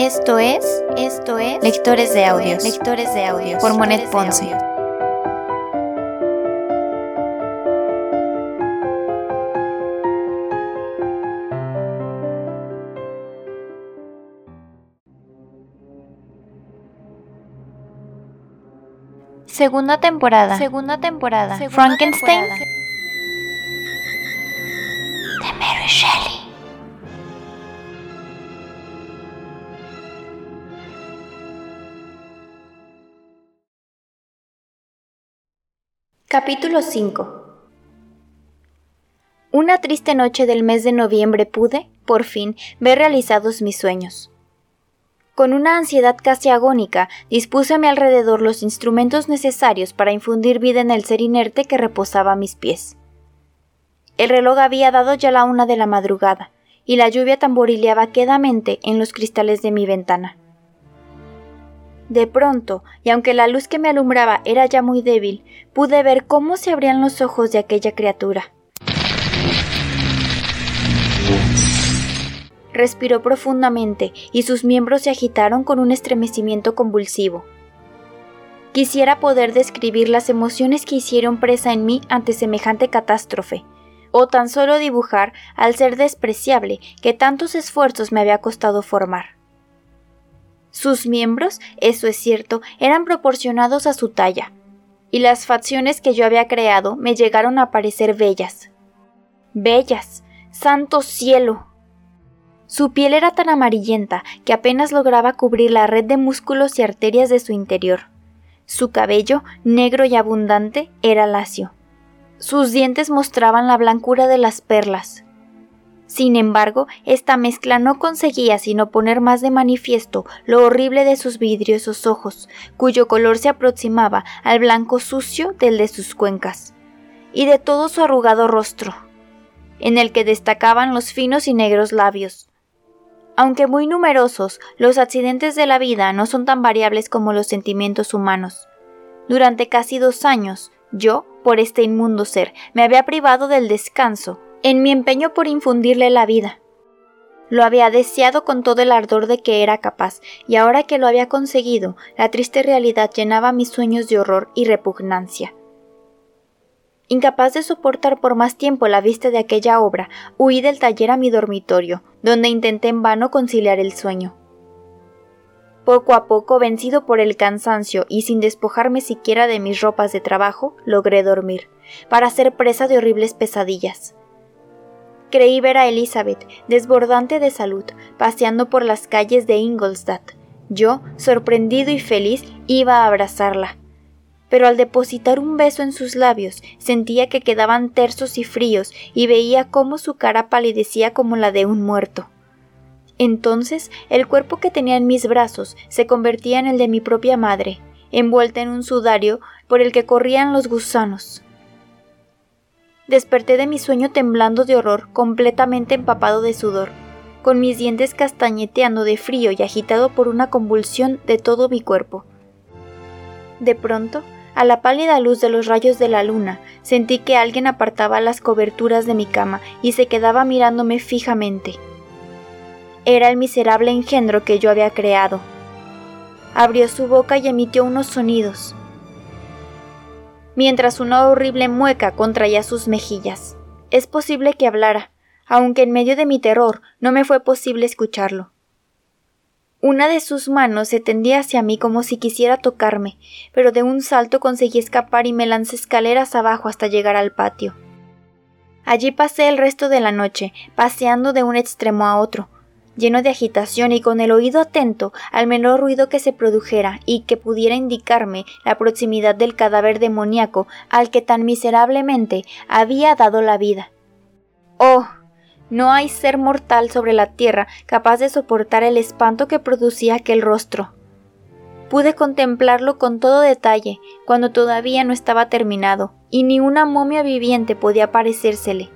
Esto es, esto es Lectores de Audios, Lectores de Audios por Monet Ponce. Segunda temporada. Segunda temporada. Frankenstein. De Mary Shelley. Capítulo 5 Una triste noche del mes de noviembre pude, por fin, ver realizados mis sueños. Con una ansiedad casi agónica, dispuse a mi alrededor los instrumentos necesarios para infundir vida en el ser inerte que reposaba a mis pies. El reloj había dado ya la una de la madrugada, y la lluvia tamborileaba quedamente en los cristales de mi ventana. De pronto, y aunque la luz que me alumbraba era ya muy débil, pude ver cómo se abrían los ojos de aquella criatura. Respiró profundamente y sus miembros se agitaron con un estremecimiento convulsivo. Quisiera poder describir las emociones que hicieron presa en mí ante semejante catástrofe, o tan solo dibujar al ser despreciable que tantos esfuerzos me había costado formar. Sus miembros, eso es cierto, eran proporcionados a su talla, y las facciones que yo había creado me llegaron a parecer bellas. Bellas. Santo cielo. Su piel era tan amarillenta que apenas lograba cubrir la red de músculos y arterias de su interior. Su cabello, negro y abundante, era lacio. Sus dientes mostraban la blancura de las perlas. Sin embargo, esta mezcla no conseguía sino poner más de manifiesto lo horrible de sus vidriosos ojos, cuyo color se aproximaba al blanco sucio del de sus cuencas, y de todo su arrugado rostro, en el que destacaban los finos y negros labios. Aunque muy numerosos, los accidentes de la vida no son tan variables como los sentimientos humanos. Durante casi dos años, yo, por este inmundo ser, me había privado del descanso, en mi empeño por infundirle la vida. Lo había deseado con todo el ardor de que era capaz, y ahora que lo había conseguido, la triste realidad llenaba mis sueños de horror y repugnancia. Incapaz de soportar por más tiempo la vista de aquella obra, huí del taller a mi dormitorio, donde intenté en vano conciliar el sueño. Poco a poco, vencido por el cansancio y sin despojarme siquiera de mis ropas de trabajo, logré dormir, para ser presa de horribles pesadillas. Creí ver a Elizabeth, desbordante de salud, paseando por las calles de Ingolstadt. Yo, sorprendido y feliz, iba a abrazarla. Pero al depositar un beso en sus labios, sentía que quedaban tersos y fríos y veía cómo su cara palidecía como la de un muerto. Entonces el cuerpo que tenía en mis brazos se convertía en el de mi propia madre, envuelta en un sudario por el que corrían los gusanos. Desperté de mi sueño temblando de horror, completamente empapado de sudor, con mis dientes castañeteando de frío y agitado por una convulsión de todo mi cuerpo. De pronto, a la pálida luz de los rayos de la luna, sentí que alguien apartaba las coberturas de mi cama y se quedaba mirándome fijamente. Era el miserable engendro que yo había creado. Abrió su boca y emitió unos sonidos, mientras una horrible mueca contraía sus mejillas. Es posible que hablara, aunque en medio de mi terror no me fue posible escucharlo. Una de sus manos se tendía hacia mí como si quisiera tocarme, pero de un salto conseguí escapar y me lancé escaleras abajo hasta llegar al patio. Allí pasé el resto de la noche, paseando de un extremo a otro, lleno de agitación y con el oído atento al menor ruido que se produjera y que pudiera indicarme la proximidad del cadáver demoníaco al que tan miserablemente había dado la vida. Oh. No hay ser mortal sobre la tierra capaz de soportar el espanto que producía aquel rostro. Pude contemplarlo con todo detalle cuando todavía no estaba terminado, y ni una momia viviente podía parecérsele.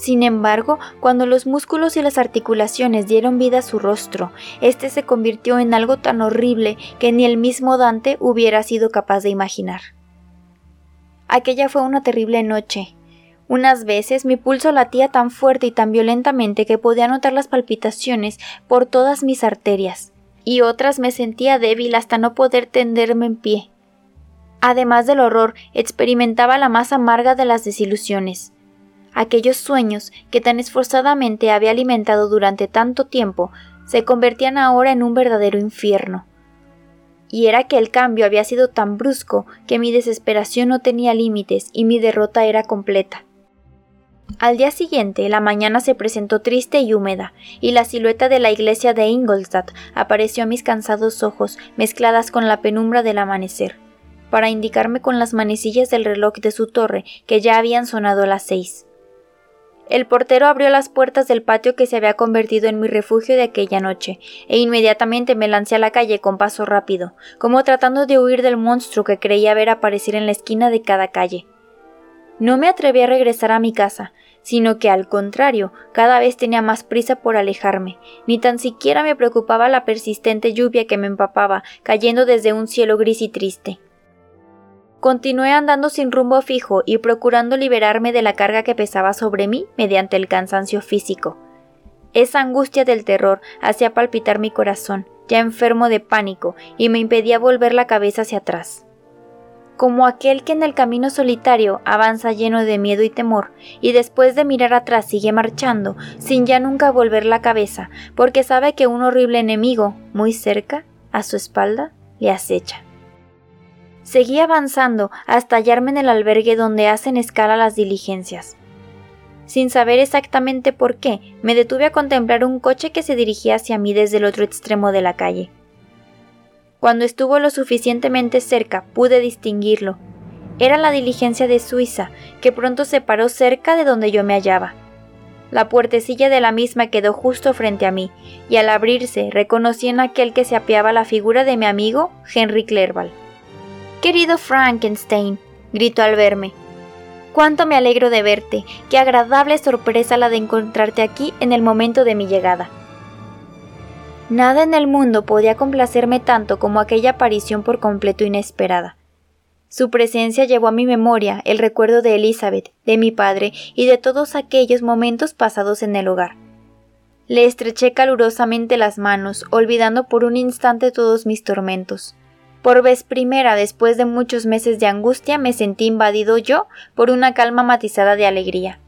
Sin embargo, cuando los músculos y las articulaciones dieron vida a su rostro, éste se convirtió en algo tan horrible que ni el mismo Dante hubiera sido capaz de imaginar. Aquella fue una terrible noche, Unas veces mi pulso latía tan fuerte y tan violentamente que podía notar las palpitaciones por todas mis arterias, y otras me sentía débil hasta no poder tenderme en pie. Además del horror, experimentaba la más amarga de las desilusiones. Aquellos sueños que tan esforzadamente había alimentado durante tanto tiempo se convertían ahora en un verdadero infierno. Y era que el cambio había sido tan brusco que mi desesperación no tenía límites y mi derrota era completa. Al día siguiente, la mañana se presentó triste y húmeda, y la silueta de la iglesia de Ingolstadt apareció a mis cansados ojos, mezcladas con la penumbra del amanecer, para indicarme con las manecillas del reloj de su torre que ya habían sonado las seis. El portero abrió las puertas del patio que se había convertido en mi refugio de aquella noche, e inmediatamente me lancé a la calle con paso rápido, como tratando de huir del monstruo que creía ver aparecer en la esquina de cada calle. No me atreví a regresar a mi casa, sino que al contrario, cada vez tenía más prisa por alejarme, ni tan siquiera me preocupaba la persistente lluvia que me empapaba, cayendo desde un cielo gris y triste. Continué andando sin rumbo fijo y procurando liberarme de la carga que pesaba sobre mí mediante el cansancio físico. Esa angustia del terror hacía palpitar mi corazón, ya enfermo de pánico, y me impedía volver la cabeza hacia atrás como aquel que en el camino solitario avanza lleno de miedo y temor, y después de mirar atrás sigue marchando, sin ya nunca volver la cabeza, porque sabe que un horrible enemigo, muy cerca, a su espalda, le acecha. Seguí avanzando hasta hallarme en el albergue donde hacen escala las diligencias. Sin saber exactamente por qué, me detuve a contemplar un coche que se dirigía hacia mí desde el otro extremo de la calle. Cuando estuvo lo suficientemente cerca pude distinguirlo. Era la diligencia de Suiza, que pronto se paró cerca de donde yo me hallaba. La puertecilla de la misma quedó justo frente a mí, y al abrirse reconocí en aquel que se apeaba la figura de mi amigo Henry Clerval. Querido Frankenstein, gritó al verme. Cuánto me alegro de verte, qué agradable sorpresa la de encontrarte aquí en el momento de mi llegada. Nada en el mundo podía complacerme tanto como aquella aparición por completo inesperada. Su presencia llevó a mi memoria el recuerdo de Elizabeth, de mi padre y de todos aquellos momentos pasados en el hogar. Le estreché calurosamente las manos, olvidando por un instante todos mis tormentos. Por vez primera después de muchos meses de angustia me sentí invadido yo por una calma matizada de alegría.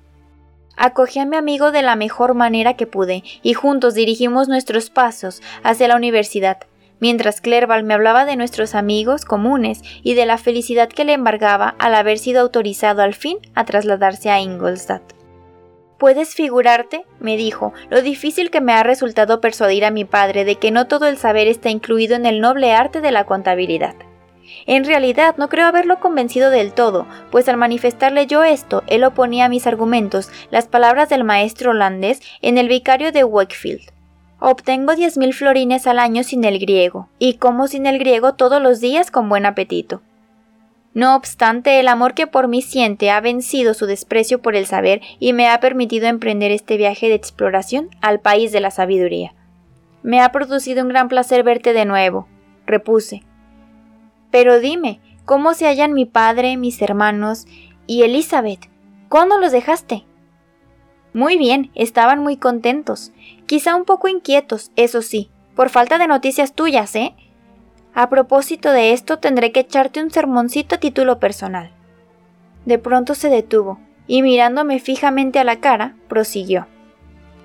Acogí a mi amigo de la mejor manera que pude, y juntos dirigimos nuestros pasos hacia la universidad, mientras Clerval me hablaba de nuestros amigos comunes y de la felicidad que le embargaba al haber sido autorizado al fin a trasladarse a Ingolstadt. ¿Puedes figurarte? me dijo, lo difícil que me ha resultado persuadir a mi padre de que no todo el saber está incluido en el noble arte de la contabilidad. En realidad no creo haberlo convencido del todo, pues al manifestarle yo esto, él oponía a mis argumentos las palabras del maestro holandés en el vicario de Wakefield. Obtengo diez mil florines al año sin el griego, y como sin el griego todos los días con buen apetito. No obstante, el amor que por mí siente ha vencido su desprecio por el saber y me ha permitido emprender este viaje de exploración al país de la sabiduría. Me ha producido un gran placer verte de nuevo, repuse, pero dime, ¿cómo se hallan mi padre, mis hermanos y Elizabeth? ¿Cuándo los dejaste? Muy bien, estaban muy contentos, quizá un poco inquietos, eso sí, por falta de noticias tuyas, ¿eh? A propósito de esto, tendré que echarte un sermoncito a título personal. De pronto se detuvo, y mirándome fijamente a la cara, prosiguió.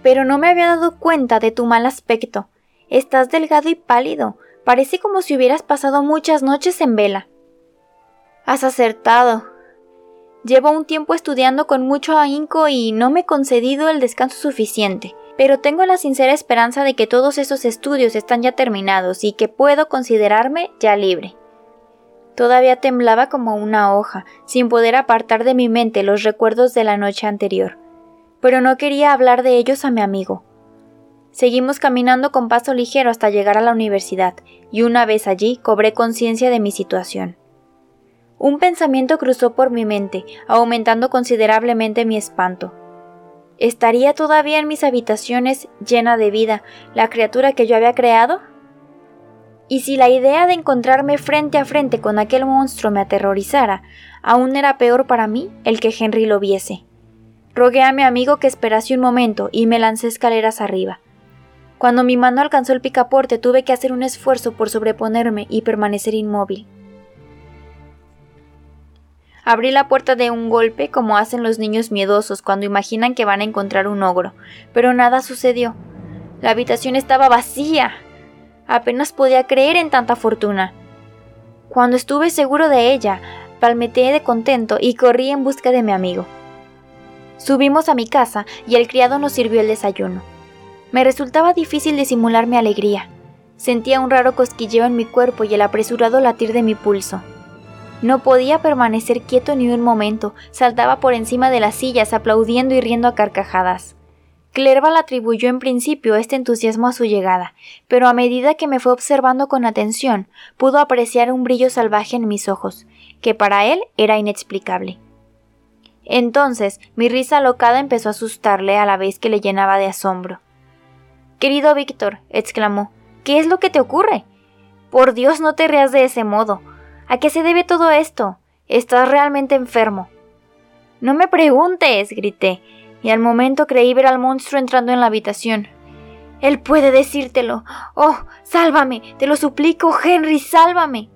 Pero no me había dado cuenta de tu mal aspecto. Estás delgado y pálido, Parece como si hubieras pasado muchas noches en vela. Has acertado. Llevo un tiempo estudiando con mucho ahínco y no me he concedido el descanso suficiente, pero tengo la sincera esperanza de que todos esos estudios están ya terminados y que puedo considerarme ya libre. Todavía temblaba como una hoja, sin poder apartar de mi mente los recuerdos de la noche anterior, pero no quería hablar de ellos a mi amigo. Seguimos caminando con paso ligero hasta llegar a la universidad, y una vez allí cobré conciencia de mi situación. Un pensamiento cruzó por mi mente, aumentando considerablemente mi espanto. ¿Estaría todavía en mis habitaciones, llena de vida, la criatura que yo había creado? Y si la idea de encontrarme frente a frente con aquel monstruo me aterrorizara, aún era peor para mí el que Henry lo viese. Rogué a mi amigo que esperase un momento y me lancé escaleras arriba. Cuando mi mano alcanzó el picaporte tuve que hacer un esfuerzo por sobreponerme y permanecer inmóvil. Abrí la puerta de un golpe como hacen los niños miedosos cuando imaginan que van a encontrar un ogro, pero nada sucedió. La habitación estaba vacía. Apenas podía creer en tanta fortuna. Cuando estuve seguro de ella, palmeteé de contento y corrí en busca de mi amigo. Subimos a mi casa y el criado nos sirvió el desayuno. Me resultaba difícil disimular mi alegría. Sentía un raro cosquilleo en mi cuerpo y el apresurado latir de mi pulso. No podía permanecer quieto ni un momento, saltaba por encima de las sillas aplaudiendo y riendo a carcajadas. Clerval atribuyó en principio este entusiasmo a su llegada, pero a medida que me fue observando con atención, pudo apreciar un brillo salvaje en mis ojos, que para él era inexplicable. Entonces mi risa alocada empezó a asustarle a la vez que le llenaba de asombro. Querido Víctor, exclamó, ¿qué es lo que te ocurre? Por Dios, no te reas de ese modo. ¿A qué se debe todo esto? Estás realmente enfermo. No me preguntes, grité, y al momento creí ver al monstruo entrando en la habitación. Él puede decírtelo. Oh, sálvame, te lo suplico, Henry, sálvame.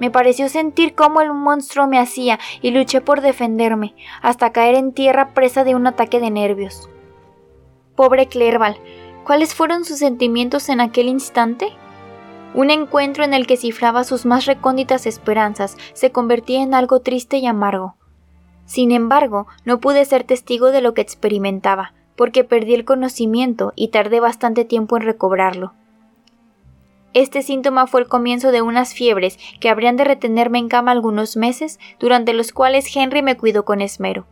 Me pareció sentir cómo el monstruo me hacía y luché por defenderme, hasta caer en tierra presa de un ataque de nervios. Pobre Clerval, ¿Cuáles fueron sus sentimientos en aquel instante? Un encuentro en el que cifraba sus más recónditas esperanzas se convertía en algo triste y amargo. Sin embargo, no pude ser testigo de lo que experimentaba, porque perdí el conocimiento y tardé bastante tiempo en recobrarlo. Este síntoma fue el comienzo de unas fiebres que habrían de retenerme en cama algunos meses, durante los cuales Henry me cuidó con esmero.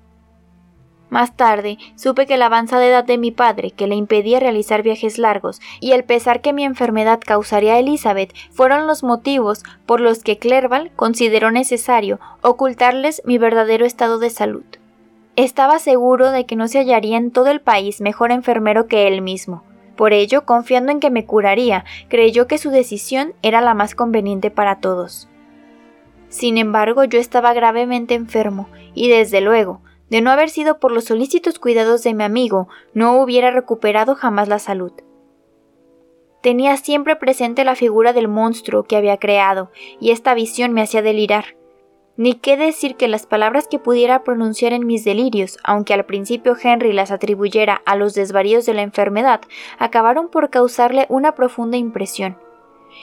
Más tarde supe que la avanzada edad de mi padre, que le impedía realizar viajes largos, y el pesar que mi enfermedad causaría a Elizabeth fueron los motivos por los que Clerval consideró necesario ocultarles mi verdadero estado de salud. Estaba seguro de que no se hallaría en todo el país mejor enfermero que él mismo. Por ello, confiando en que me curaría, creyó que su decisión era la más conveniente para todos. Sin embargo, yo estaba gravemente enfermo, y desde luego, de no haber sido por los solícitos cuidados de mi amigo, no hubiera recuperado jamás la salud. Tenía siempre presente la figura del monstruo que había creado, y esta visión me hacía delirar. Ni qué decir que las palabras que pudiera pronunciar en mis delirios, aunque al principio Henry las atribuyera a los desvaríos de la enfermedad, acabaron por causarle una profunda impresión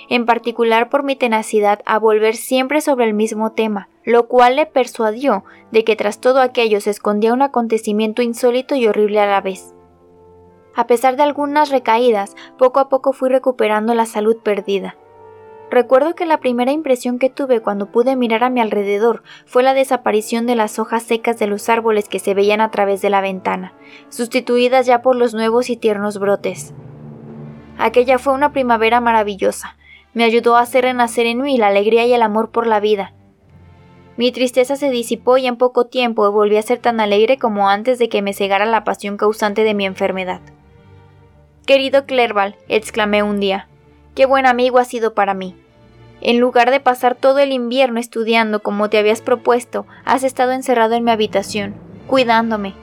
en particular por mi tenacidad a volver siempre sobre el mismo tema, lo cual le persuadió de que tras todo aquello se escondía un acontecimiento insólito y horrible a la vez. A pesar de algunas recaídas, poco a poco fui recuperando la salud perdida. Recuerdo que la primera impresión que tuve cuando pude mirar a mi alrededor fue la desaparición de las hojas secas de los árboles que se veían a través de la ventana, sustituidas ya por los nuevos y tiernos brotes. Aquella fue una primavera maravillosa, me ayudó a hacer renacer en mí la alegría y el amor por la vida. Mi tristeza se disipó y en poco tiempo volví a ser tan alegre como antes de que me cegara la pasión causante de mi enfermedad. Querido Clerval, exclamé un día, qué buen amigo has sido para mí. En lugar de pasar todo el invierno estudiando como te habías propuesto, has estado encerrado en mi habitación, cuidándome.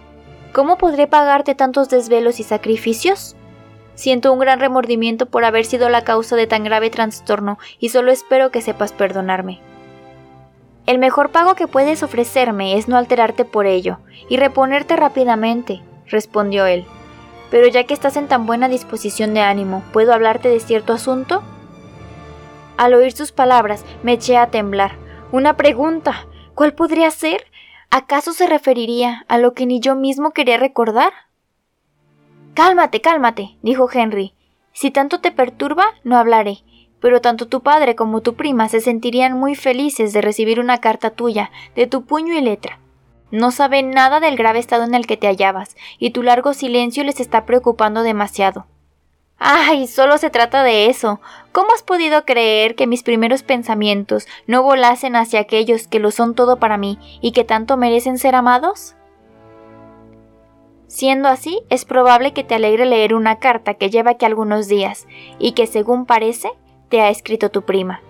¿Cómo podré pagarte tantos desvelos y sacrificios? Siento un gran remordimiento por haber sido la causa de tan grave trastorno y solo espero que sepas perdonarme. El mejor pago que puedes ofrecerme es no alterarte por ello y reponerte rápidamente, respondió él. Pero ya que estás en tan buena disposición de ánimo, ¿puedo hablarte de cierto asunto? Al oír sus palabras, me eché a temblar. Una pregunta. ¿Cuál podría ser? ¿Acaso se referiría a lo que ni yo mismo quería recordar? Cálmate, cálmate, dijo Henry. Si tanto te perturba, no hablaré. Pero tanto tu padre como tu prima se sentirían muy felices de recibir una carta tuya, de tu puño y letra. No saben nada del grave estado en el que te hallabas, y tu largo silencio les está preocupando demasiado. Ay, solo se trata de eso. ¿Cómo has podido creer que mis primeros pensamientos no volasen hacia aquellos que lo son todo para mí y que tanto merecen ser amados? Siendo así, es probable que te alegre leer una carta que lleva aquí algunos días y que, según parece, te ha escrito tu prima.